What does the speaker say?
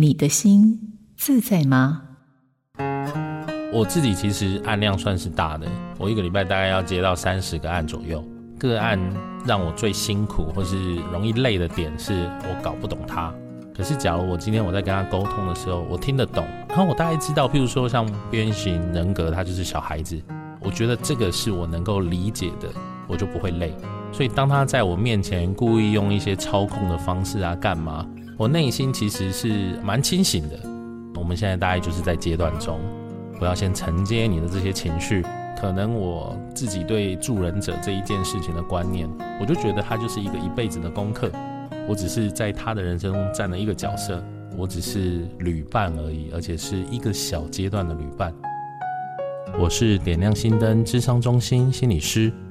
你的心自在吗？我自己其实案量算是大的，我一个礼拜大概要接到三十个案左右。个案让我最辛苦或是容易累的点是我搞不懂他。可是假如我今天我在跟他沟通的时候，我听得懂，然后我大概知道，譬如说像边缘型人格，他就是小孩子，我觉得这个是我能够理解的，我就不会累。所以当他在我面前故意用一些操控的方式啊，干嘛，我内心其实是蛮清醒的。我们现在大概就是在阶段中。我要先承接你的这些情绪，可能我自己对助人者这一件事情的观念，我就觉得他就是一个一辈子的功课。我只是在他的人生中占了一个角色，我只是旅伴而已，而且是一个小阶段的旅伴。我是点亮心灯智商中心心理师